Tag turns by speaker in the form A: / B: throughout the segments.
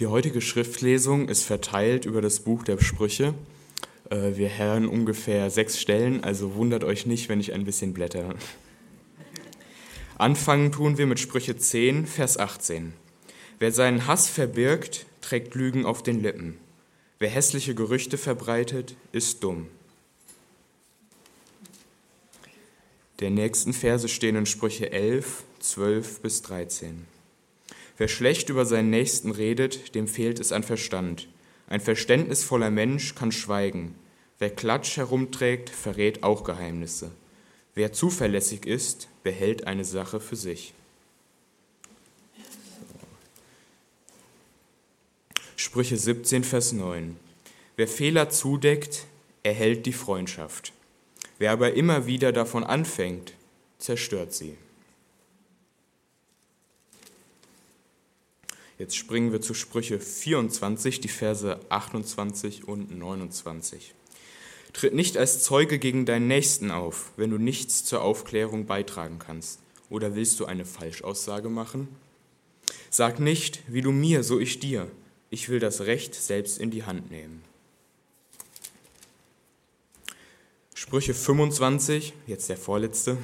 A: Die heutige Schriftlesung ist verteilt über das Buch der Sprüche. Äh, wir hören ungefähr sechs Stellen, also wundert euch nicht, wenn ich ein bisschen blätter. Anfangen tun wir mit Sprüche 10, Vers 18. Wer seinen Hass verbirgt, trägt Lügen auf den Lippen. Wer hässliche Gerüchte verbreitet, ist dumm. Der nächsten Verse stehen in Sprüche 11, 12 bis 13. Wer schlecht über seinen Nächsten redet, dem fehlt es an Verstand. Ein verständnisvoller Mensch kann schweigen. Wer Klatsch herumträgt, verrät auch Geheimnisse. Wer zuverlässig ist, behält eine Sache für sich. Sprüche 17, Vers 9. Wer Fehler zudeckt, erhält die Freundschaft. Wer aber immer wieder davon anfängt, zerstört sie. Jetzt springen wir zu Sprüche 24, die Verse 28 und 29. Tritt nicht als Zeuge gegen deinen Nächsten auf, wenn du nichts zur Aufklärung beitragen kannst. Oder willst du eine Falschaussage machen? Sag nicht, wie du mir, so ich dir. Ich will das Recht selbst in die Hand nehmen. Sprüche 25, jetzt der vorletzte.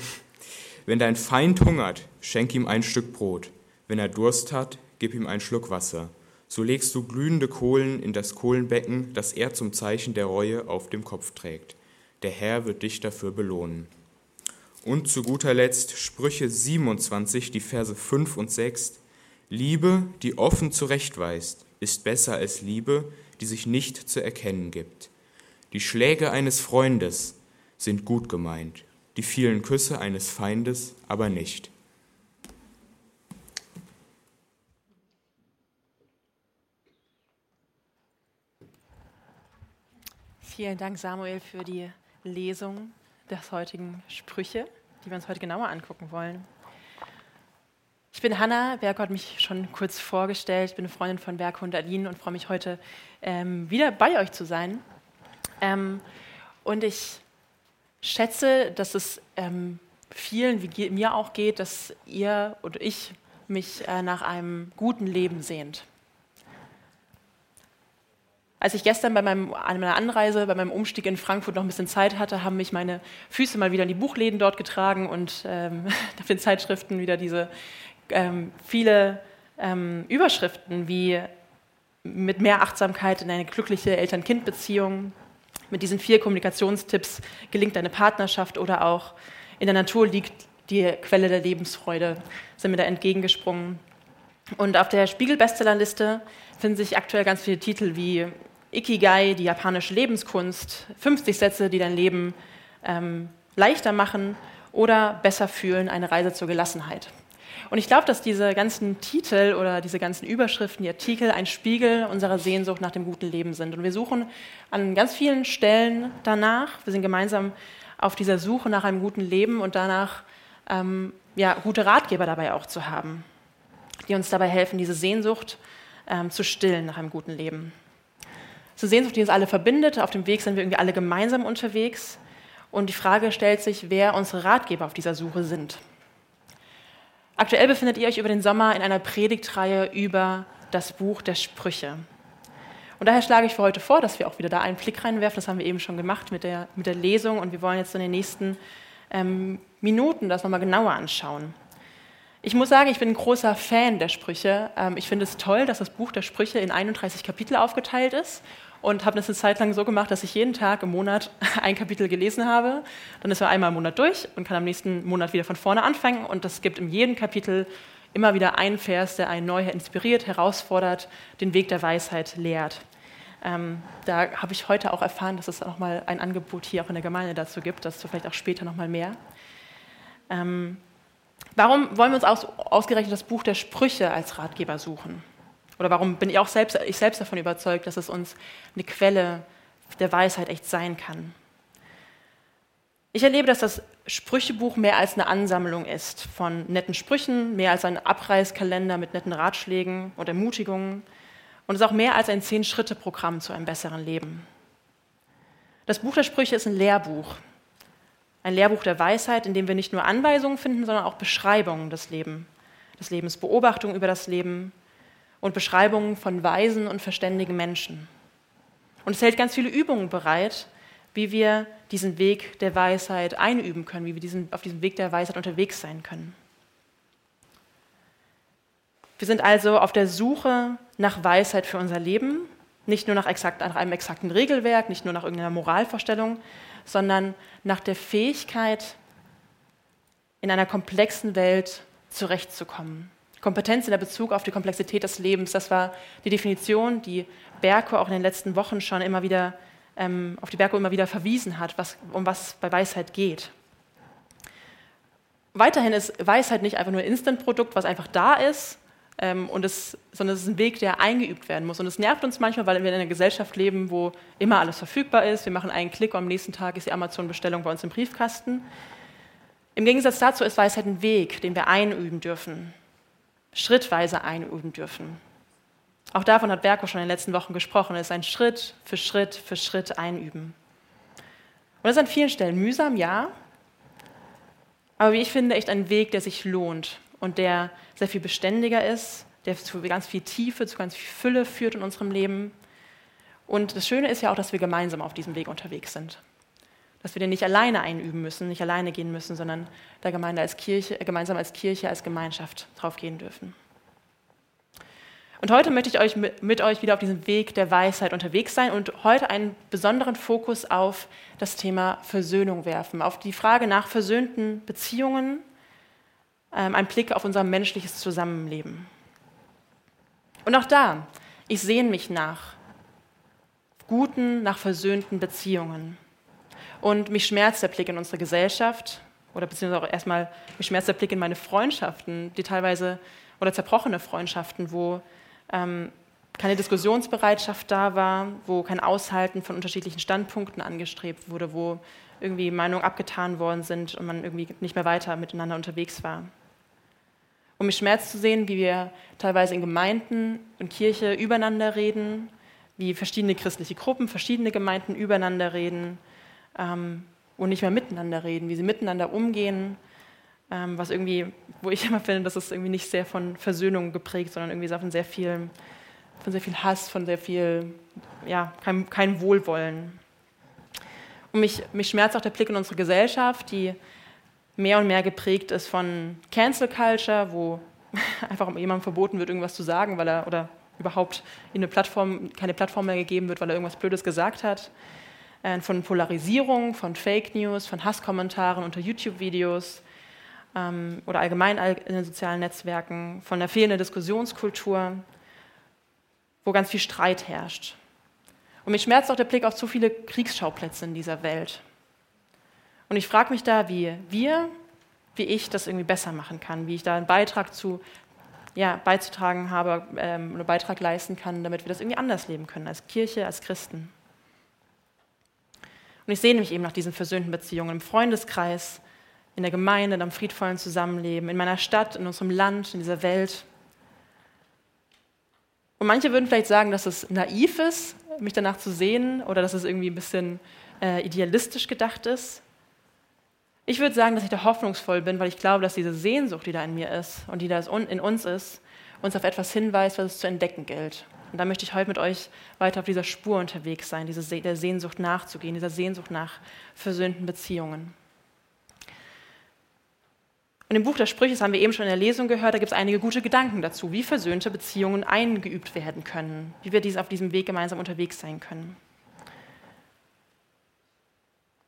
A: Wenn dein Feind hungert, schenk ihm ein Stück Brot. Wenn er Durst hat, gib ihm einen Schluck Wasser. So legst du glühende Kohlen in das Kohlenbecken, das er zum Zeichen der Reue auf dem Kopf trägt. Der Herr wird dich dafür belohnen. Und zu guter Letzt Sprüche 27, die Verse 5 und 6. Liebe, die offen zurechtweist, ist besser als Liebe, die sich nicht zu erkennen gibt. Die Schläge eines Freundes sind gut gemeint, die vielen Küsse eines Feindes aber nicht.
B: Vielen Dank, Samuel, für die Lesung des heutigen Sprüche, die wir uns heute genauer angucken wollen. Ich bin Hanna, Berg hat mich schon kurz vorgestellt. Ich bin Freundin von Berg und Aline und freue mich heute ähm, wieder bei euch zu sein. Ähm, und ich schätze, dass es ähm, vielen, wie mir auch geht, dass ihr oder ich mich äh, nach einem guten Leben sehnt. Als ich gestern bei meinem, meiner Anreise, bei meinem Umstieg in Frankfurt noch ein bisschen Zeit hatte, haben mich meine Füße mal wieder in die Buchläden dort getragen und ähm, auf den Zeitschriften wieder diese ähm, viele ähm, Überschriften wie mit mehr Achtsamkeit in eine glückliche Eltern-Kind-Beziehung, mit diesen vier Kommunikationstipps gelingt eine Partnerschaft oder auch in der Natur liegt die Quelle der Lebensfreude, sind mir da entgegengesprungen. Und auf der Spiegel-Bestsellerliste finden sich aktuell ganz viele Titel wie Ikigai, die japanische Lebenskunst, 50 Sätze, die dein Leben ähm, leichter machen oder besser fühlen, eine Reise zur Gelassenheit. Und ich glaube, dass diese ganzen Titel oder diese ganzen Überschriften, die Artikel ein Spiegel unserer Sehnsucht nach dem guten Leben sind. Und wir suchen an ganz vielen Stellen danach. Wir sind gemeinsam auf dieser Suche nach einem guten Leben und danach ähm, ja, gute Ratgeber dabei auch zu haben, die uns dabei helfen, diese Sehnsucht ähm, zu stillen nach einem guten Leben. Eine Sehnsucht, die uns alle verbindet. Auf dem Weg sind wir irgendwie alle gemeinsam unterwegs. Und die Frage stellt sich, wer unsere Ratgeber auf dieser Suche sind. Aktuell befindet ihr euch über den Sommer in einer Predigtreihe über das Buch der Sprüche. Und daher schlage ich für heute vor, dass wir auch wieder da einen Blick reinwerfen. Das haben wir eben schon gemacht mit der, mit der Lesung und wir wollen jetzt in den nächsten ähm, Minuten das nochmal genauer anschauen. Ich muss sagen, ich bin ein großer Fan der Sprüche. Ähm, ich finde es toll, dass das Buch der Sprüche in 31 Kapitel aufgeteilt ist und habe das eine Zeit lang so gemacht, dass ich jeden Tag im Monat ein Kapitel gelesen habe. Dann ist man einmal im Monat durch und kann am nächsten Monat wieder von vorne anfangen. Und das gibt in jedem Kapitel immer wieder einen Vers, der einen neu inspiriert, herausfordert, den Weg der Weisheit lehrt. Ähm, da habe ich heute auch erfahren, dass es nochmal ein Angebot hier auch in der Gemeinde dazu gibt, dazu vielleicht auch später nochmal mehr. Ähm, warum wollen wir uns aus, ausgerechnet das Buch der Sprüche als Ratgeber suchen? Oder warum bin ich auch selbst, ich selbst davon überzeugt, dass es uns eine Quelle der Weisheit echt sein kann? Ich erlebe, dass das Sprüchebuch mehr als eine Ansammlung ist von netten Sprüchen, mehr als ein Abreißkalender mit netten Ratschlägen und Ermutigungen und es ist auch mehr als ein Zehn-Schritte-Programm zu einem besseren Leben. Das Buch der Sprüche ist ein Lehrbuch, ein Lehrbuch der Weisheit, in dem wir nicht nur Anweisungen finden, sondern auch Beschreibungen des, Lebens, des Lebens, Beobachtungen über das Leben und Beschreibungen von weisen und verständigen Menschen. Und es hält ganz viele Übungen bereit, wie wir diesen Weg der Weisheit einüben können, wie wir diesen, auf diesem Weg der Weisheit unterwegs sein können. Wir sind also auf der Suche nach Weisheit für unser Leben, nicht nur nach, exakt, nach einem exakten Regelwerk, nicht nur nach irgendeiner Moralvorstellung, sondern nach der Fähigkeit, in einer komplexen Welt zurechtzukommen. Kompetenz in der Bezug auf die Komplexität des Lebens, das war die Definition, die Berko auch in den letzten Wochen schon immer wieder, ähm, auf die Berko immer wieder verwiesen hat, was, um was bei Weisheit geht. Weiterhin ist Weisheit nicht einfach nur ein Instant-Produkt, was einfach da ist, ähm, und es, sondern es ist ein Weg, der eingeübt werden muss. Und es nervt uns manchmal, weil wir in einer Gesellschaft leben, wo immer alles verfügbar ist. Wir machen einen Klick und am nächsten Tag ist die Amazon-Bestellung bei uns im Briefkasten. Im Gegensatz dazu ist Weisheit ein Weg, den wir einüben dürfen, schrittweise einüben dürfen. Auch davon hat Berko schon in den letzten Wochen gesprochen. Es ist ein Schritt für Schritt für Schritt einüben. Und das ist an vielen Stellen mühsam, ja, aber wie ich finde, echt ein Weg, der sich lohnt und der sehr viel beständiger ist, der zu ganz viel Tiefe, zu ganz viel Fülle führt in unserem Leben. Und das Schöne ist ja auch, dass wir gemeinsam auf diesem Weg unterwegs sind dass wir den nicht alleine einüben müssen, nicht alleine gehen müssen, sondern da Gemeinde als Kirche, gemeinsam als Kirche, als Gemeinschaft drauf gehen dürfen. Und heute möchte ich euch mit, mit euch wieder auf diesem Weg der Weisheit unterwegs sein und heute einen besonderen Fokus auf das Thema Versöhnung werfen, auf die Frage nach versöhnten Beziehungen, ein Blick auf unser menschliches Zusammenleben. Und auch da, ich sehne mich nach guten, nach versöhnten Beziehungen. Und mich schmerzt der Blick in unsere Gesellschaft oder beziehungsweise auch erstmal, mich schmerzt der Blick in meine Freundschaften, die teilweise, oder zerbrochene Freundschaften, wo ähm, keine Diskussionsbereitschaft da war, wo kein Aushalten von unterschiedlichen Standpunkten angestrebt wurde, wo irgendwie Meinungen abgetan worden sind und man irgendwie nicht mehr weiter miteinander unterwegs war. Und mich schmerzt zu sehen, wie wir teilweise in Gemeinden und Kirche übereinander reden, wie verschiedene christliche Gruppen, verschiedene Gemeinden übereinander reden, ähm, und nicht mehr miteinander reden, wie sie miteinander umgehen, ähm, was irgendwie, wo ich immer finde, das ist irgendwie nicht sehr von Versöhnung geprägt, sondern irgendwie von sehr viel, von sehr viel Hass, von sehr viel, ja, kein, kein Wohlwollen. Und mich, mich schmerzt auch der Blick in unsere Gesellschaft, die mehr und mehr geprägt ist von Cancel Culture, wo einfach jemandem verboten wird, irgendwas zu sagen, weil er oder überhaupt in eine Plattform, keine Plattform mehr gegeben wird, weil er irgendwas Blödes gesagt hat. Äh, von Polarisierung, von Fake News, von Hasskommentaren unter YouTube-Videos ähm, oder allgemein in den sozialen Netzwerken, von der fehlenden Diskussionskultur, wo ganz viel Streit herrscht. Und mich schmerzt auch der Blick auf zu viele Kriegsschauplätze in dieser Welt. Und ich frage mich da, wie wir, wie ich das irgendwie besser machen kann, wie ich da einen Beitrag zu ja, beizutragen habe, ähm, einen Beitrag leisten kann, damit wir das irgendwie anders leben können, als Kirche, als Christen. Und ich sehne mich eben nach diesen versöhnten Beziehungen im Freundeskreis, in der Gemeinde, in einem friedvollen Zusammenleben, in meiner Stadt, in unserem Land, in dieser Welt. Und manche würden vielleicht sagen, dass es naiv ist, mich danach zu sehen oder dass es irgendwie ein bisschen äh, idealistisch gedacht ist. Ich würde sagen, dass ich da hoffnungsvoll bin, weil ich glaube, dass diese Sehnsucht, die da in mir ist und die da in uns ist, uns auf etwas hinweist, was es zu entdecken gilt. Und da möchte ich heute mit euch weiter auf dieser Spur unterwegs sein, diese der Sehnsucht nachzugehen, dieser Sehnsucht nach versöhnten Beziehungen. Und im Buch der Sprüche, das haben wir eben schon in der Lesung gehört, da gibt es einige gute Gedanken dazu, wie versöhnte Beziehungen eingeübt werden können, wie wir dies auf diesem Weg gemeinsam unterwegs sein können.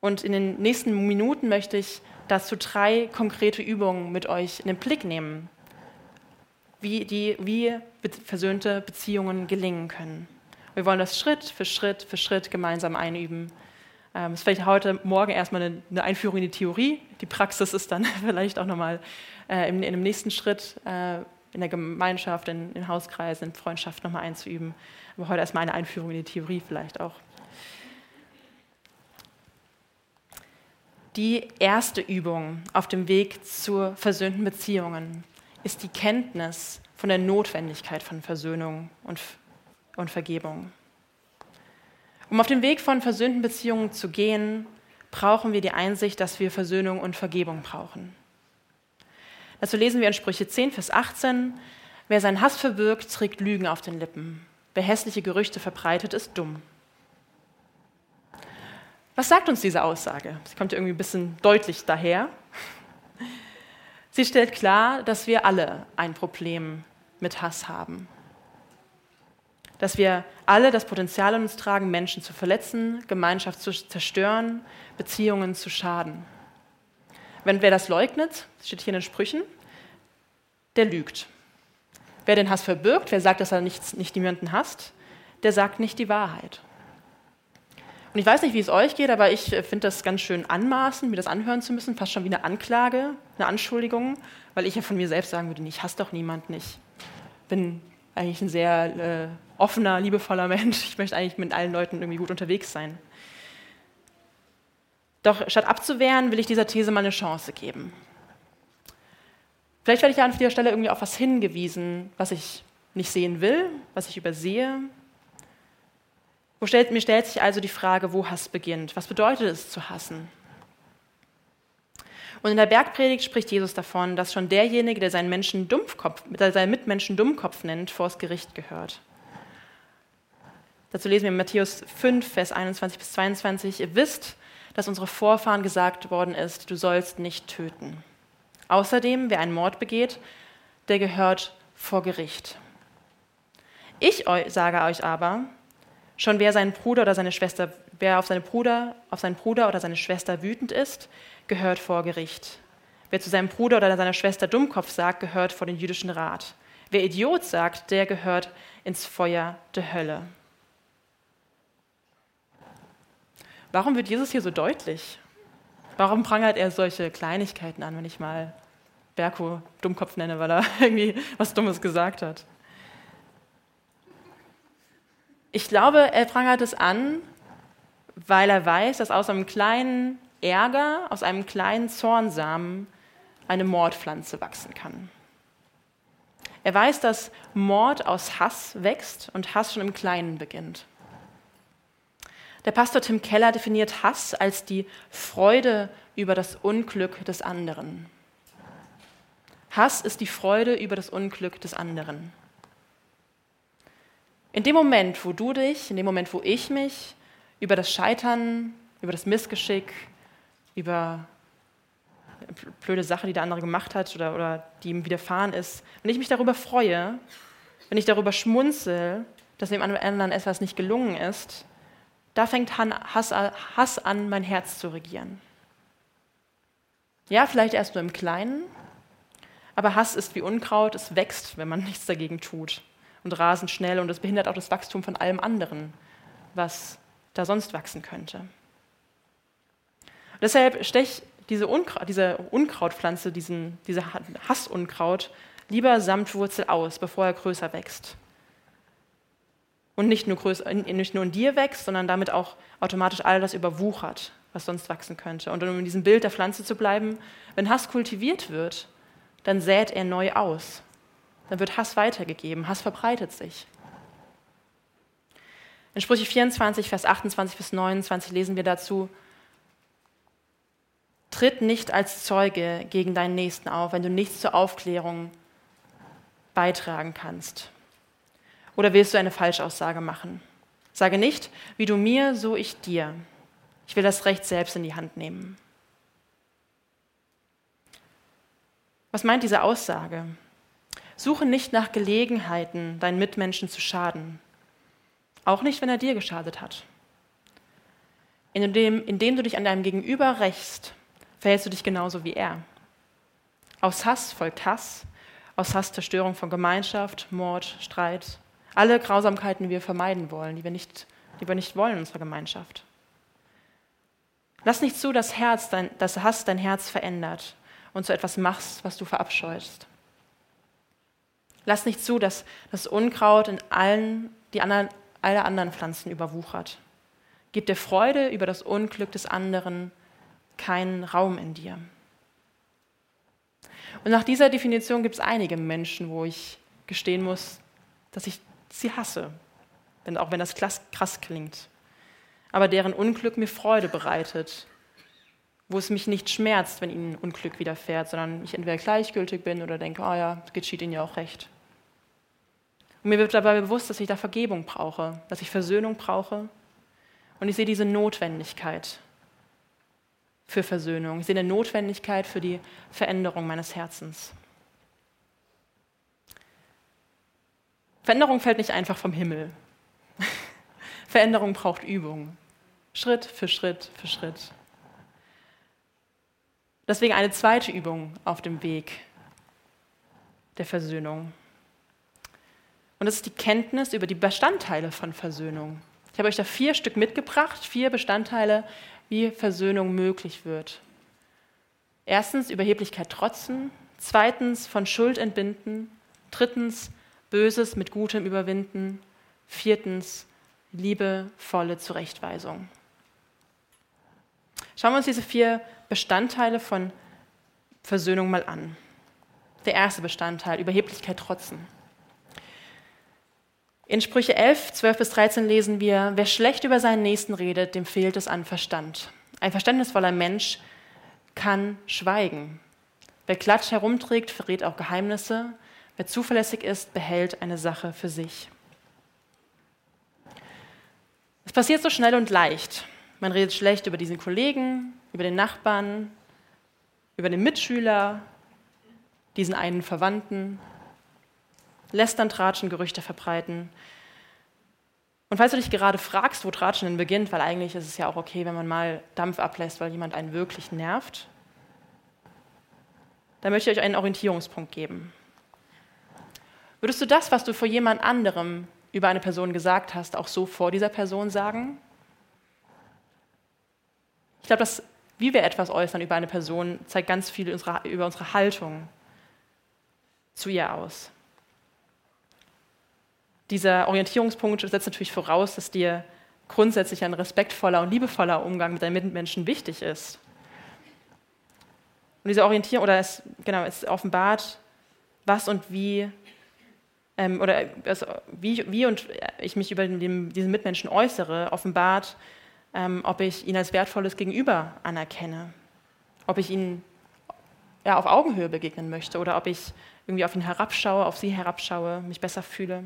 B: Und in den nächsten Minuten möchte ich dazu drei konkrete Übungen mit euch in den Blick nehmen, wie, die, wie versöhnte Beziehungen gelingen können. Wir wollen das Schritt für Schritt für Schritt gemeinsam einüben. Ähm, es ist vielleicht heute Morgen erstmal eine, eine, Einführung in die Theorie. Die Praxis ist dann vielleicht auch nochmal äh, in, in dem nächsten Schritt äh, in der Gemeinschaft, in, in Hauskreisen, in Freundschaft nochmal einzuüben. Aber heute erstmal eine Einführung in die Theorie vielleicht auch. Die erste Übung auf dem Weg zu versöhnten Beziehungen ist die Kenntnis von der Notwendigkeit von Versöhnung und, und Vergebung. Um auf dem Weg von versöhnten Beziehungen zu gehen, brauchen wir die Einsicht, dass wir Versöhnung und Vergebung brauchen. Dazu lesen wir in Sprüche 10, Vers 18, Wer seinen Hass verbirgt, trägt Lügen auf den Lippen. Wer hässliche Gerüchte verbreitet, ist dumm. Was sagt uns diese Aussage? Sie kommt irgendwie ein bisschen deutlich daher. Sie stellt klar, dass wir alle ein Problem mit Hass haben. Dass wir alle das Potenzial in uns tragen, Menschen zu verletzen, Gemeinschaft zu zerstören, Beziehungen zu schaden. Wenn wer das leugnet, steht hier in den Sprüchen, der lügt. Wer den Hass verbirgt, wer sagt, dass er nicht, nicht niemanden hasst, der sagt nicht die Wahrheit. Und ich weiß nicht, wie es euch geht, aber ich finde das ganz schön anmaßend, mir das anhören zu müssen, fast schon wie eine Anklage, eine Anschuldigung, weil ich ja von mir selbst sagen würde, ich hasse doch niemanden nicht. Bin eigentlich ein sehr äh, offener, liebevoller Mensch. Ich möchte eigentlich mit allen Leuten irgendwie gut unterwegs sein. Doch statt abzuwehren, will ich dieser These mal eine Chance geben. Vielleicht werde ich ja an dieser Stelle irgendwie auf was hingewiesen, was ich nicht sehen will, was ich übersehe, stellt, mir stellt sich also die Frage, wo Hass beginnt. Was bedeutet es zu hassen? Und in der Bergpredigt spricht Jesus davon, dass schon derjenige, der seinen, Menschen Dumpfkopf, der seinen Mitmenschen Dummkopf nennt, vors Gericht gehört. Dazu lesen wir in Matthäus 5, Vers 21 bis 22. Ihr wisst, dass unsere Vorfahren gesagt worden ist, du sollst nicht töten. Außerdem, wer einen Mord begeht, der gehört vor Gericht. Ich sage euch aber, Schon wer seinen Bruder oder seine Schwester, wer auf seinen Bruder, auf seinen Bruder oder seine Schwester wütend ist, gehört vor Gericht. Wer zu seinem Bruder oder seiner Schwester Dummkopf sagt, gehört vor den jüdischen Rat. Wer Idiot sagt, der gehört ins Feuer der Hölle. Warum wird Jesus hier so deutlich? Warum prangert er solche Kleinigkeiten an, wenn ich mal Berko Dummkopf nenne, weil er irgendwie was Dummes gesagt hat? Ich glaube, er prangert es an, weil er weiß, dass aus einem kleinen Ärger, aus einem kleinen Zornsamen eine Mordpflanze wachsen kann. Er weiß, dass Mord aus Hass wächst und Hass schon im Kleinen beginnt. Der Pastor Tim Keller definiert Hass als die Freude über das Unglück des anderen. Hass ist die Freude über das Unglück des anderen. In dem Moment, wo du dich, in dem Moment, wo ich mich über das Scheitern, über das Missgeschick, über blöde Sache, die der andere gemacht hat oder, oder die ihm widerfahren ist, wenn ich mich darüber freue, wenn ich darüber schmunzel, dass dem anderen etwas nicht gelungen ist, da fängt Hass an, mein Herz zu regieren. Ja, vielleicht erst nur im Kleinen, aber Hass ist wie Unkraut, es wächst, wenn man nichts dagegen tut und rasend schnell und es behindert auch das Wachstum von allem anderen, was da sonst wachsen könnte. Deshalb stech diese, Unkraut, diese Unkrautpflanze, diesen, diese Hassunkraut, lieber samt Wurzel aus, bevor er größer wächst. Und nicht nur, größer, nicht nur in dir wächst, sondern damit auch automatisch all das überwuchert, was sonst wachsen könnte. Und um in diesem Bild der Pflanze zu bleiben, wenn Hass kultiviert wird, dann sät er neu aus dann wird Hass weitergegeben, Hass verbreitet sich. In Sprüche 24, Vers 28 bis 29 lesen wir dazu, Tritt nicht als Zeuge gegen deinen Nächsten auf, wenn du nichts zur Aufklärung beitragen kannst. Oder willst du eine Falschaussage machen? Sage nicht, wie du mir, so ich dir. Ich will das Recht selbst in die Hand nehmen. Was meint diese Aussage? Suche nicht nach Gelegenheiten, deinen Mitmenschen zu schaden. Auch nicht, wenn er dir geschadet hat. Indem, indem du dich an deinem Gegenüber rächst, verhältst du dich genauso wie er. Aus Hass folgt Hass, aus Hass Zerstörung von Gemeinschaft, Mord, Streit, alle Grausamkeiten, die wir vermeiden wollen, die wir nicht, die wir nicht wollen in unserer Gemeinschaft. Lass nicht zu, dass Herz dein, dass Hass dein Herz verändert und zu etwas machst, was du verabscheust. Lass nicht zu, dass das Unkraut in allen, die anderen, alle anderen Pflanzen überwuchert. Gib dir Freude über das Unglück des anderen keinen Raum in dir. Und nach dieser Definition gibt es einige Menschen, wo ich gestehen muss, dass ich sie hasse, auch wenn das krass klingt, aber deren Unglück mir Freude bereitet, wo es mich nicht schmerzt, wenn ihnen Unglück widerfährt, sondern ich entweder gleichgültig bin oder denke, oh ja, es geschieht ihnen ja auch recht. Und mir wird dabei bewusst, dass ich da Vergebung brauche, dass ich Versöhnung brauche. Und ich sehe diese Notwendigkeit für Versöhnung. Ich sehe eine Notwendigkeit für die Veränderung meines Herzens. Veränderung fällt nicht einfach vom Himmel. Veränderung braucht Übung. Schritt für Schritt für Schritt. Deswegen eine zweite Übung auf dem Weg der Versöhnung. Und das ist die Kenntnis über die Bestandteile von Versöhnung. Ich habe euch da vier Stück mitgebracht, vier Bestandteile, wie Versöhnung möglich wird. Erstens Überheblichkeit trotzen, zweitens von Schuld entbinden, drittens Böses mit Gutem überwinden, viertens liebevolle Zurechtweisung. Schauen wir uns diese vier Bestandteile von Versöhnung mal an. Der erste Bestandteil, Überheblichkeit trotzen. In Sprüche 11, 12 bis 13 lesen wir, wer schlecht über seinen Nächsten redet, dem fehlt es an Verstand. Ein verständnisvoller Mensch kann schweigen. Wer Klatsch herumträgt, verrät auch Geheimnisse. Wer zuverlässig ist, behält eine Sache für sich. Es passiert so schnell und leicht. Man redet schlecht über diesen Kollegen, über den Nachbarn, über den Mitschüler, diesen einen Verwandten, lästern, tratschen, Gerüchte verbreiten. Und falls du dich gerade fragst, wo Tratschen denn beginnt, weil eigentlich ist es ja auch okay, wenn man mal Dampf ablässt, weil jemand einen wirklich nervt, dann möchte ich euch einen Orientierungspunkt geben. Würdest du das, was du vor jemand anderem über eine Person gesagt hast, auch so vor dieser Person sagen? Ich glaube, dass wie wir etwas äußern über eine Person, zeigt ganz viel über unsere Haltung zu ihr aus. Dieser Orientierungspunkt setzt natürlich voraus, dass dir grundsätzlich ein respektvoller und liebevoller Umgang mit deinen Mitmenschen wichtig ist. Und diese Orientierung, oder es, genau, es offenbart, was und wie, ähm, oder also wie, wie und ich mich über den, diesen Mitmenschen äußere, offenbart, ähm, ob ich ihn als wertvolles Gegenüber anerkenne, ob ich ihn ja, auf Augenhöhe begegnen möchte oder ob ich irgendwie auf ihn herabschaue, auf sie herabschaue, mich besser fühle.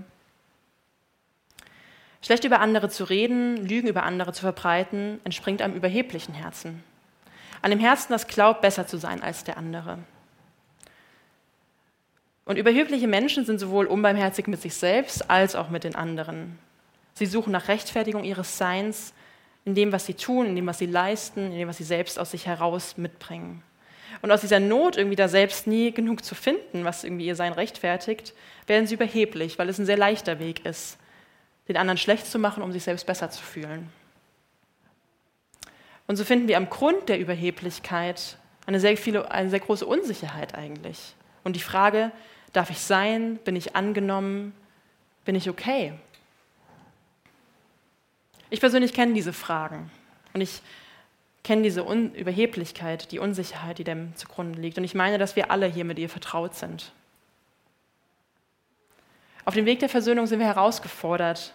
B: Schlecht über andere zu reden, Lügen über andere zu verbreiten, entspringt einem überheblichen Herzen. Einem Herzen, das glaubt, besser zu sein als der andere. Und überhebliche Menschen sind sowohl unbarmherzig mit sich selbst als auch mit den anderen. Sie suchen nach Rechtfertigung ihres Seins in dem, was sie tun, in dem, was sie leisten, in dem, was sie selbst aus sich heraus mitbringen. Und aus dieser Not, irgendwie da selbst nie genug zu finden, was irgendwie ihr Sein rechtfertigt, werden sie überheblich, weil es ein sehr leichter Weg ist, den anderen schlecht zu machen, um sich selbst besser zu fühlen. Und so finden wir am Grund der Überheblichkeit eine sehr, viele, eine sehr große Unsicherheit eigentlich. Und die Frage, darf ich sein? Bin ich angenommen? Bin ich okay? Ich persönlich kenne diese Fragen und ich kenne diese Un Überheblichkeit, die Unsicherheit, die dem zugrunde liegt. Und ich meine, dass wir alle hier mit ihr vertraut sind. Auf dem Weg der Versöhnung sind wir herausgefordert,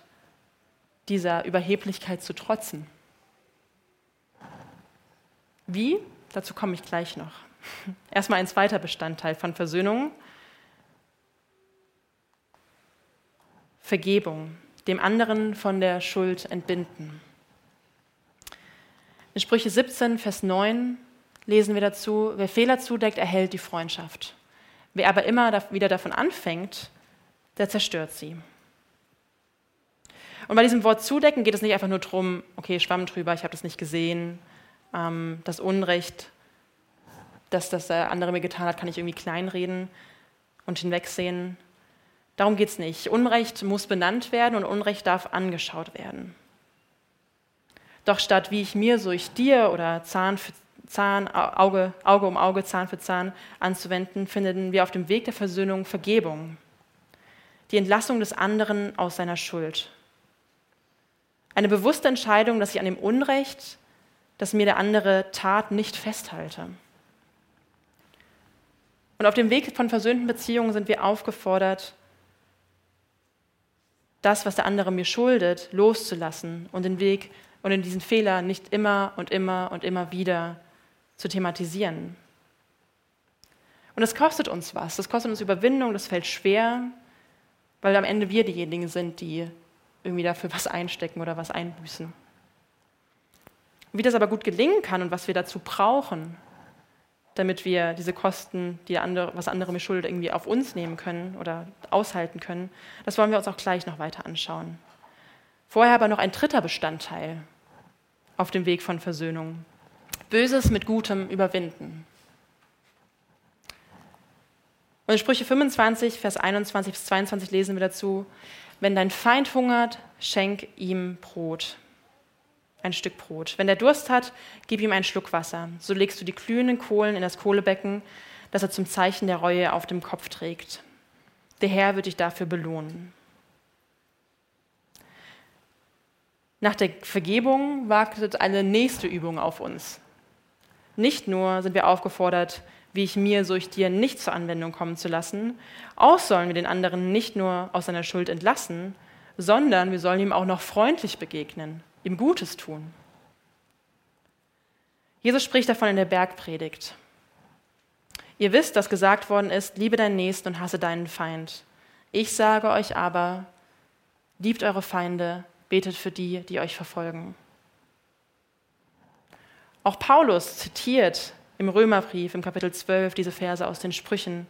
B: dieser Überheblichkeit zu trotzen. Wie? Dazu komme ich gleich noch. Erstmal ein zweiter Bestandteil von Versöhnung. Vergebung, dem anderen von der Schuld entbinden. In Sprüche 17, Vers 9 lesen wir dazu, wer Fehler zudeckt, erhält die Freundschaft. Wer aber immer wieder davon anfängt, der zerstört sie. Und bei diesem Wort zudecken geht es nicht einfach nur darum, okay, Schwamm drüber, ich habe das nicht gesehen, ähm, das Unrecht, das das andere mir getan hat, kann ich irgendwie kleinreden und hinwegsehen. Darum geht es nicht. Unrecht muss benannt werden und Unrecht darf angeschaut werden. Doch statt wie ich mir, so ich dir oder Zahn für Zahn, Auge, Auge um Auge, Zahn für Zahn anzuwenden, finden wir auf dem Weg der Versöhnung Vergebung die Entlassung des anderen aus seiner Schuld. Eine bewusste Entscheidung, dass ich an dem Unrecht, das mir der andere tat, nicht festhalte. Und auf dem Weg von versöhnten Beziehungen sind wir aufgefordert, das, was der andere mir schuldet, loszulassen und den Weg und in diesen Fehler nicht immer und immer und immer wieder zu thematisieren. Und das kostet uns was, das kostet uns Überwindung, das fällt schwer, weil am Ende wir diejenigen sind, die irgendwie dafür was einstecken oder was einbüßen. Wie das aber gut gelingen kann und was wir dazu brauchen, damit wir diese Kosten, die andere, was andere mir schuldet, irgendwie auf uns nehmen können oder aushalten können, das wollen wir uns auch gleich noch weiter anschauen. Vorher aber noch ein dritter Bestandteil auf dem Weg von Versöhnung. Böses mit Gutem überwinden. Und in Sprüche 25, Vers 21 bis 22 lesen wir dazu, wenn dein Feind hungert, schenk ihm Brot, ein Stück Brot. Wenn er Durst hat, gib ihm einen Schluck Wasser. So legst du die glühenden Kohlen in das Kohlebecken, das er zum Zeichen der Reue auf dem Kopf trägt. Der Herr wird dich dafür belohnen. Nach der Vergebung wartet eine nächste Übung auf uns. Nicht nur sind wir aufgefordert, wie ich mir, so ich dir nicht zur Anwendung kommen zu lassen, auch sollen wir den anderen nicht nur aus seiner Schuld entlassen, sondern wir sollen ihm auch noch freundlich begegnen, ihm Gutes tun. Jesus spricht davon in der Bergpredigt. Ihr wisst, dass gesagt worden ist, liebe deinen Nächsten und hasse deinen Feind. Ich sage euch aber, liebt eure Feinde, betet für die, die euch verfolgen. Auch Paulus zitiert im Römerbrief im Kapitel 12 diese Verse aus den Sprüchen.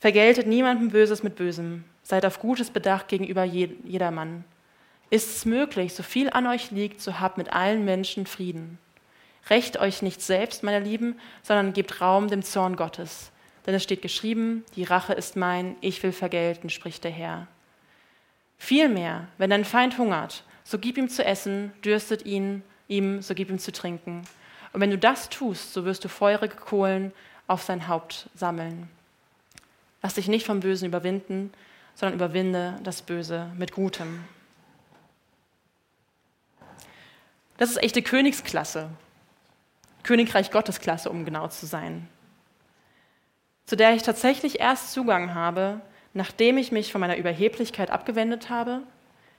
B: Vergeltet niemandem Böses mit Bösem, seid auf Gutes bedacht gegenüber jedermann. Ist es möglich, so viel an euch liegt, so habt mit allen Menschen Frieden. Recht euch nicht selbst, meine Lieben, sondern gebt Raum dem Zorn Gottes. Denn es steht geschrieben, die Rache ist mein, ich will vergelten, spricht der Herr. Vielmehr, wenn dein Feind hungert, so gib ihm zu essen, dürstet ihn, ihm, so gib ihm zu trinken. Und wenn du das tust, so wirst du feurige Kohlen auf sein Haupt sammeln. Lass dich nicht vom Bösen überwinden, sondern überwinde das Böse mit Gutem. Das ist echte Königsklasse, Königreich Gottesklasse, um genau zu sein, zu der ich tatsächlich erst Zugang habe, nachdem ich mich von meiner Überheblichkeit abgewendet habe,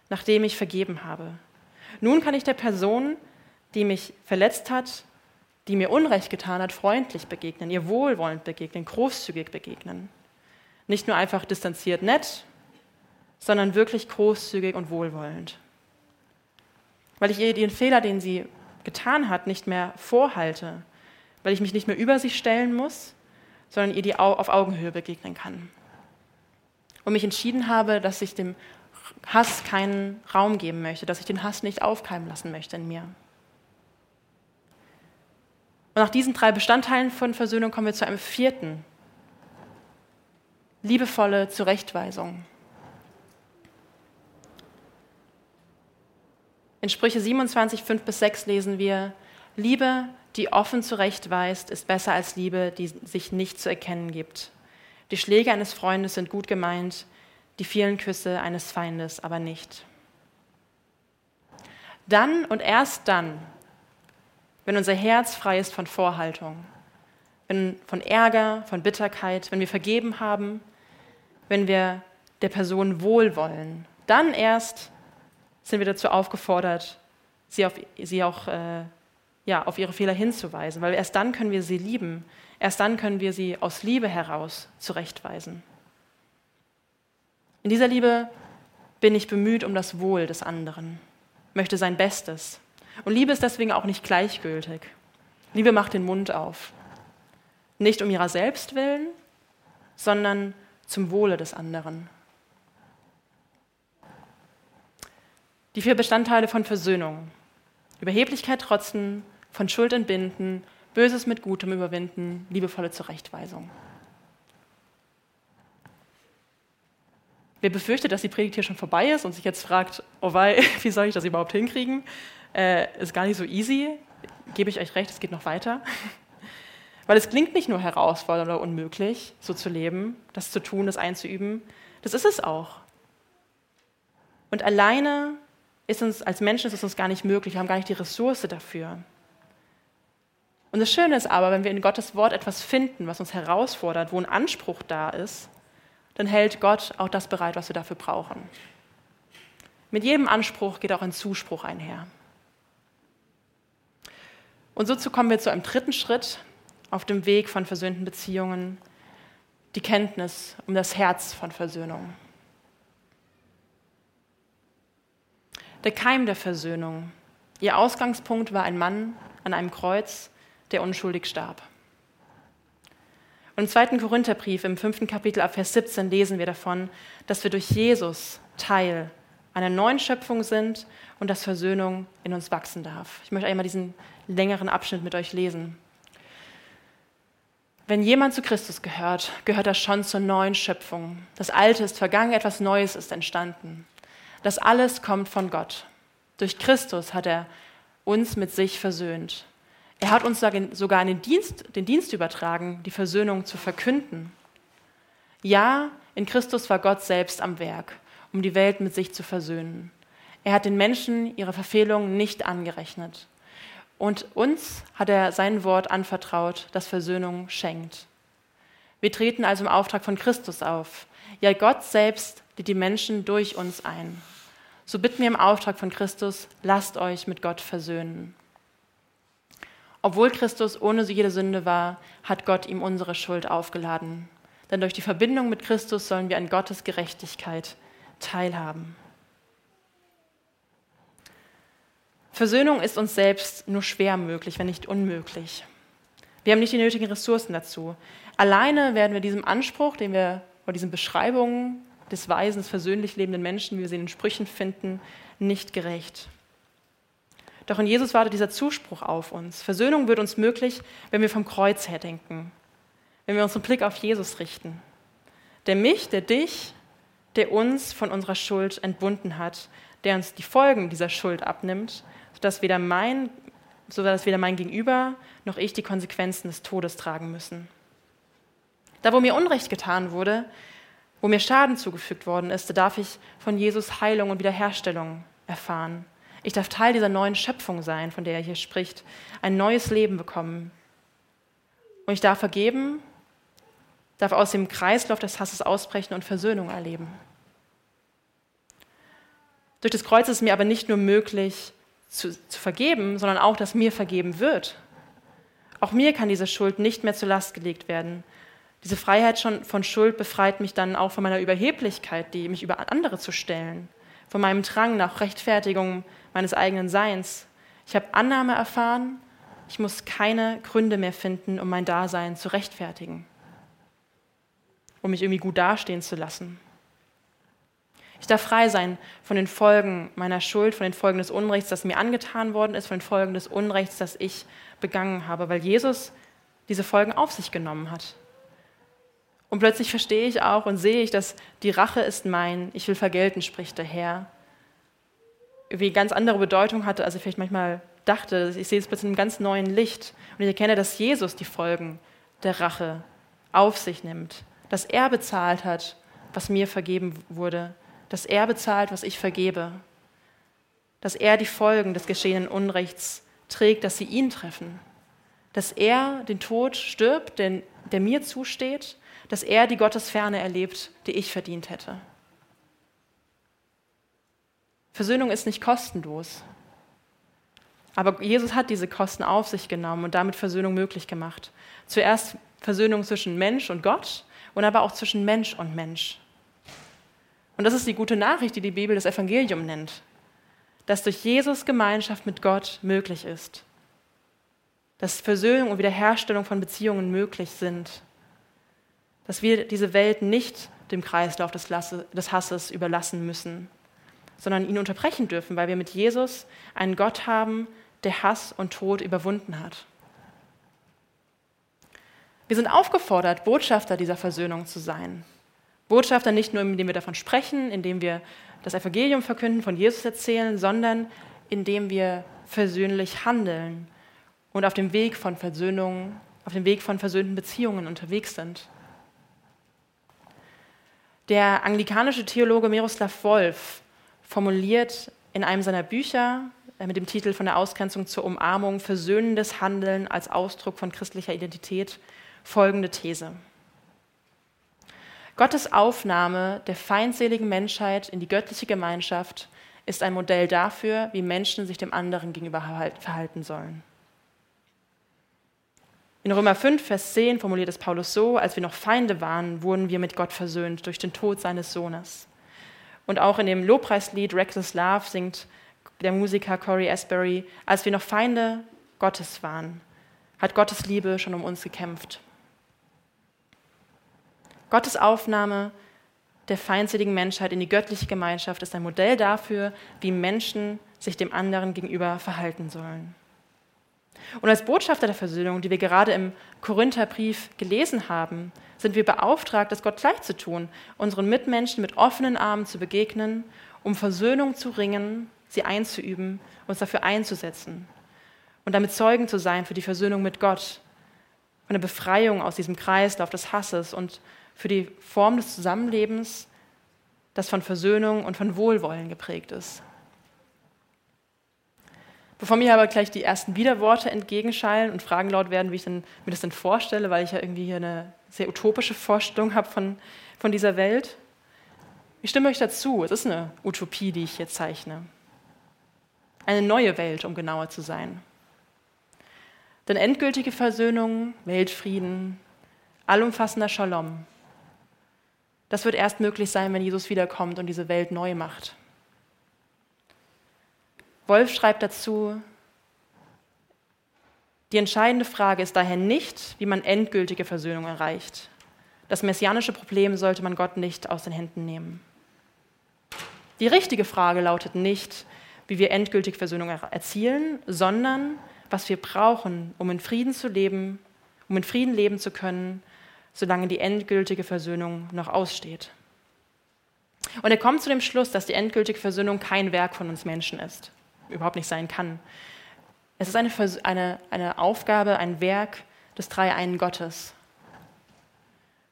B: nachdem ich vergeben habe. Nun kann ich der Person, die mich verletzt hat, die mir Unrecht getan hat, freundlich begegnen, ihr wohlwollend begegnen, großzügig begegnen. Nicht nur einfach distanziert nett, sondern wirklich großzügig und wohlwollend. Weil ich ihr den Fehler, den sie getan hat, nicht mehr vorhalte, weil ich mich nicht mehr über sie stellen muss, sondern ihr die auf Augenhöhe begegnen kann. Und mich entschieden habe, dass ich dem Hass keinen Raum geben möchte, dass ich den Hass nicht aufkeimen lassen möchte in mir. Und nach diesen drei Bestandteilen von Versöhnung kommen wir zu einem vierten. Liebevolle Zurechtweisung. In Sprüche 27, 5 bis 6 lesen wir, Liebe, die offen zurechtweist, ist besser als Liebe, die sich nicht zu erkennen gibt. Die Schläge eines Freundes sind gut gemeint, die vielen Küsse eines Feindes aber nicht. Dann und erst dann wenn unser Herz frei ist von Vorhaltung, wenn, von Ärger, von Bitterkeit, wenn wir vergeben haben, wenn wir der Person wohlwollen, dann erst sind wir dazu aufgefordert, sie, auf, sie auch äh, ja, auf ihre Fehler hinzuweisen, weil erst dann können wir sie lieben, erst dann können wir sie aus Liebe heraus zurechtweisen. In dieser Liebe bin ich bemüht um das Wohl des anderen, möchte sein Bestes, und Liebe ist deswegen auch nicht gleichgültig. Liebe macht den Mund auf. Nicht um ihrer selbst willen, sondern zum Wohle des anderen. Die vier Bestandteile von Versöhnung. Überheblichkeit trotzen, von Schuld entbinden, Böses mit Gutem überwinden, liebevolle Zurechtweisung. Wer befürchtet, dass die Predigt hier schon vorbei ist und sich jetzt fragt, oh wei, wie soll ich das überhaupt hinkriegen? Äh, ist gar nicht so easy, gebe ich euch recht, es geht noch weiter. Weil es klingt nicht nur herausfordernd oder unmöglich, so zu leben, das zu tun, das einzuüben. Das ist es auch. Und alleine ist uns, als Menschen ist es uns gar nicht möglich, wir haben gar nicht die Ressource dafür. Und das Schöne ist aber, wenn wir in Gottes Wort etwas finden, was uns herausfordert, wo ein Anspruch da ist, dann hält Gott auch das bereit, was wir dafür brauchen. Mit jedem Anspruch geht auch ein Zuspruch einher. Und so kommen wir zu einem dritten Schritt auf dem Weg von versöhnten Beziehungen, die Kenntnis um das Herz von Versöhnung. der Keim der Versöhnung. Ihr Ausgangspunkt war ein Mann an einem Kreuz, der unschuldig starb. Und im zweiten Korintherbrief, im fünften Kapitel ab Vers 17, lesen wir davon, dass wir durch Jesus Teil einer neuen Schöpfung sind und dass Versöhnung in uns wachsen darf. Ich möchte einmal diesen längeren Abschnitt mit euch lesen. Wenn jemand zu Christus gehört, gehört er schon zur neuen Schöpfung. Das Alte ist vergangen, etwas Neues ist entstanden. Das alles kommt von Gott. Durch Christus hat er uns mit sich versöhnt. Er hat uns sogar den Dienst, den Dienst übertragen, die Versöhnung zu verkünden. Ja, in Christus war Gott selbst am Werk, um die Welt mit sich zu versöhnen. Er hat den Menschen ihre Verfehlungen nicht angerechnet. Und uns hat er sein Wort anvertraut, das Versöhnung schenkt. Wir treten also im Auftrag von Christus auf. Ja, Gott selbst lädt die Menschen durch uns ein. So bitten wir im Auftrag von Christus, lasst euch mit Gott versöhnen. Obwohl Christus ohne jede Sünde war, hat Gott ihm unsere Schuld aufgeladen. Denn durch die Verbindung mit Christus sollen wir an Gottes Gerechtigkeit teilhaben. Versöhnung ist uns selbst nur schwer möglich, wenn nicht unmöglich. Wir haben nicht die nötigen Ressourcen dazu. Alleine werden wir diesem Anspruch, den wir oder diesen Beschreibungen des weisen, versöhnlich lebenden Menschen, wie wir sie in den Sprüchen finden, nicht gerecht. Doch in Jesus wartet dieser Zuspruch auf uns. Versöhnung wird uns möglich, wenn wir vom Kreuz her denken, wenn wir unseren Blick auf Jesus richten. Der mich, der dich, der uns von unserer Schuld entbunden hat, der uns die Folgen dieser Schuld abnimmt sodass weder mein, sodass weder mein Gegenüber noch ich die Konsequenzen des Todes tragen müssen. Da, wo mir Unrecht getan wurde, wo mir Schaden zugefügt worden ist, da darf ich von Jesus Heilung und Wiederherstellung erfahren. Ich darf Teil dieser neuen Schöpfung sein, von der er hier spricht, ein neues Leben bekommen. Und ich darf vergeben, darf aus dem Kreislauf des Hasses ausbrechen und Versöhnung erleben. Durch das Kreuz ist es mir aber nicht nur möglich, zu, zu vergeben, sondern auch, dass mir vergeben wird. Auch mir kann diese Schuld nicht mehr zur Last gelegt werden. Diese Freiheit schon von Schuld befreit mich dann auch von meiner Überheblichkeit, die mich über andere zu stellen, von meinem Drang nach Rechtfertigung meines eigenen Seins. Ich habe Annahme erfahren, ich muss keine Gründe mehr finden, um mein Dasein zu rechtfertigen, um mich irgendwie gut dastehen zu lassen. Ich darf frei sein von den Folgen meiner Schuld, von den Folgen des Unrechts, das mir angetan worden ist, von den Folgen des Unrechts, das ich begangen habe, weil Jesus diese Folgen auf sich genommen hat. Und plötzlich verstehe ich auch und sehe ich, dass die Rache ist mein, ich will vergelten, spricht der Herr. Wie ganz andere Bedeutung hatte, als ich vielleicht manchmal dachte. Ich sehe es plötzlich in einem ganz neuen Licht. Und ich erkenne, dass Jesus die Folgen der Rache auf sich nimmt. Dass er bezahlt hat, was mir vergeben wurde dass er bezahlt, was ich vergebe, dass er die Folgen des geschehenen Unrechts trägt, dass sie ihn treffen, dass er den Tod stirbt, den, der mir zusteht, dass er die Gottesferne erlebt, die ich verdient hätte. Versöhnung ist nicht kostenlos. Aber Jesus hat diese Kosten auf sich genommen und damit Versöhnung möglich gemacht. Zuerst Versöhnung zwischen Mensch und Gott und aber auch zwischen Mensch und Mensch. Und das ist die gute Nachricht, die die Bibel das Evangelium nennt. Dass durch Jesus Gemeinschaft mit Gott möglich ist. Dass Versöhnung und Wiederherstellung von Beziehungen möglich sind. Dass wir diese Welt nicht dem Kreislauf des, Hasses überlassen müssen, sondern ihn unterbrechen dürfen, weil wir mit Jesus einen Gott haben, der Hass und Tod überwunden hat. Wir sind aufgefordert, Botschafter dieser Versöhnung zu sein. Botschafter nicht nur, indem wir davon sprechen, indem wir das Evangelium verkünden, von Jesus erzählen, sondern indem wir versöhnlich handeln und auf dem Weg von Versöhnung, auf dem Weg von versöhnten Beziehungen unterwegs sind. Der anglikanische Theologe Miroslav Wolf formuliert in einem seiner Bücher äh, mit dem Titel Von der Ausgrenzung zur Umarmung Versöhnendes Handeln als Ausdruck von christlicher Identität folgende These. Gottes Aufnahme der feindseligen Menschheit in die göttliche Gemeinschaft ist ein Modell dafür, wie Menschen sich dem anderen gegenüber verhalten sollen. In Römer 5, Vers 10 formuliert es Paulus so, als wir noch Feinde waren, wurden wir mit Gott versöhnt durch den Tod seines Sohnes. Und auch in dem Lobpreislied Reckless Love singt der Musiker Corey Asbury, als wir noch Feinde Gottes waren, hat Gottes Liebe schon um uns gekämpft. Gottes Aufnahme der feindseligen Menschheit in die göttliche Gemeinschaft ist ein Modell dafür, wie Menschen sich dem anderen gegenüber verhalten sollen. Und als Botschafter der Versöhnung, die wir gerade im Korintherbrief gelesen haben, sind wir beauftragt, das Gott gleich zu tun, unseren Mitmenschen mit offenen Armen zu begegnen, um Versöhnung zu ringen, sie einzuüben, uns dafür einzusetzen und damit Zeugen zu sein für die Versöhnung mit Gott, für eine Befreiung aus diesem Kreislauf des Hasses und für die Form des Zusammenlebens, das von Versöhnung und von Wohlwollen geprägt ist. Bevor mir aber gleich die ersten Widerworte entgegenschallen und Fragen laut werden, wie ich denn, mir das denn vorstelle, weil ich ja irgendwie hier eine sehr utopische Vorstellung habe von, von dieser Welt. Ich stimme euch dazu, es ist eine Utopie, die ich hier zeichne. Eine neue Welt, um genauer zu sein. Denn endgültige Versöhnung, Weltfrieden, allumfassender Shalom, das wird erst möglich sein, wenn Jesus wiederkommt und diese Welt neu macht. Wolf schreibt dazu, die entscheidende Frage ist daher nicht, wie man endgültige Versöhnung erreicht. Das messianische Problem sollte man Gott nicht aus den Händen nehmen. Die richtige Frage lautet nicht, wie wir endgültige Versöhnung erzielen, sondern was wir brauchen, um in Frieden zu leben, um in Frieden leben zu können, solange die endgültige Versöhnung noch aussteht. Und er kommt zu dem Schluss, dass die endgültige Versöhnung kein Werk von uns Menschen ist überhaupt nicht sein kann. Es ist eine, eine, eine Aufgabe, ein Werk des Dreieinen Gottes.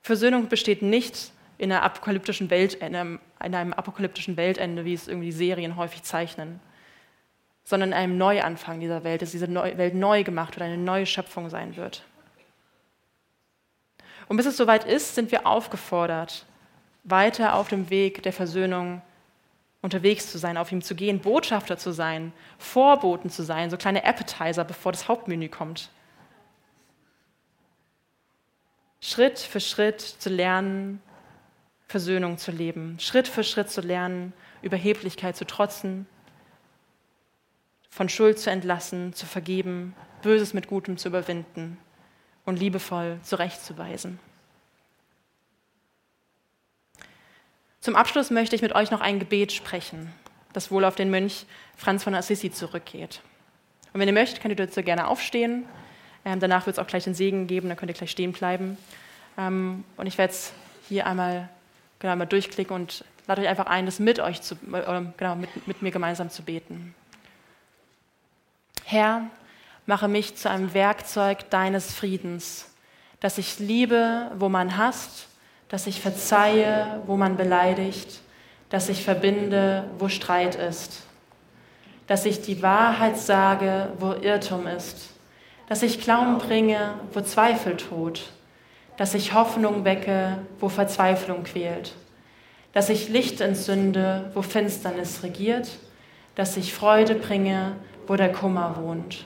B: Versöhnung besteht nicht in, einer apokalyptischen Welt, in, einem, in einem apokalyptischen Weltende, wie es irgendwie Serien häufig zeichnen, sondern in einem Neuanfang dieser Welt, dass diese Welt neu gemacht wird, eine neue Schöpfung sein wird. Und bis es soweit ist, sind wir aufgefordert, weiter auf dem Weg der Versöhnung unterwegs zu sein, auf ihm zu gehen, Botschafter zu sein, Vorboten zu sein, so kleine Appetizer, bevor das Hauptmenü kommt. Schritt für Schritt zu lernen, Versöhnung zu leben, Schritt für Schritt zu lernen, Überheblichkeit zu trotzen, von Schuld zu entlassen, zu vergeben, Böses mit Gutem zu überwinden und liebevoll zurechtzuweisen. Zum Abschluss möchte ich mit euch noch ein Gebet sprechen, das wohl auf den Mönch Franz von Assisi zurückgeht. Und wenn ihr möchtet, könnt ihr dazu gerne aufstehen. Ähm, danach wird es auch gleich den Segen geben, dann könnt ihr gleich stehen bleiben. Ähm, und ich werde jetzt hier einmal, genau, mal durchklicken und lade euch einfach ein, das mit euch zu, äh, genau, mit, mit mir gemeinsam zu beten. Herr, mache mich zu einem Werkzeug deines Friedens, dass ich liebe, wo man hasst dass ich verzeihe, wo man beleidigt, dass ich verbinde, wo Streit ist, dass ich die Wahrheit sage, wo Irrtum ist, dass ich Glauben bringe, wo Zweifel tut, dass ich Hoffnung wecke, wo Verzweiflung quält, dass ich Licht entzünde, wo Finsternis regiert, dass ich Freude bringe, wo der Kummer wohnt.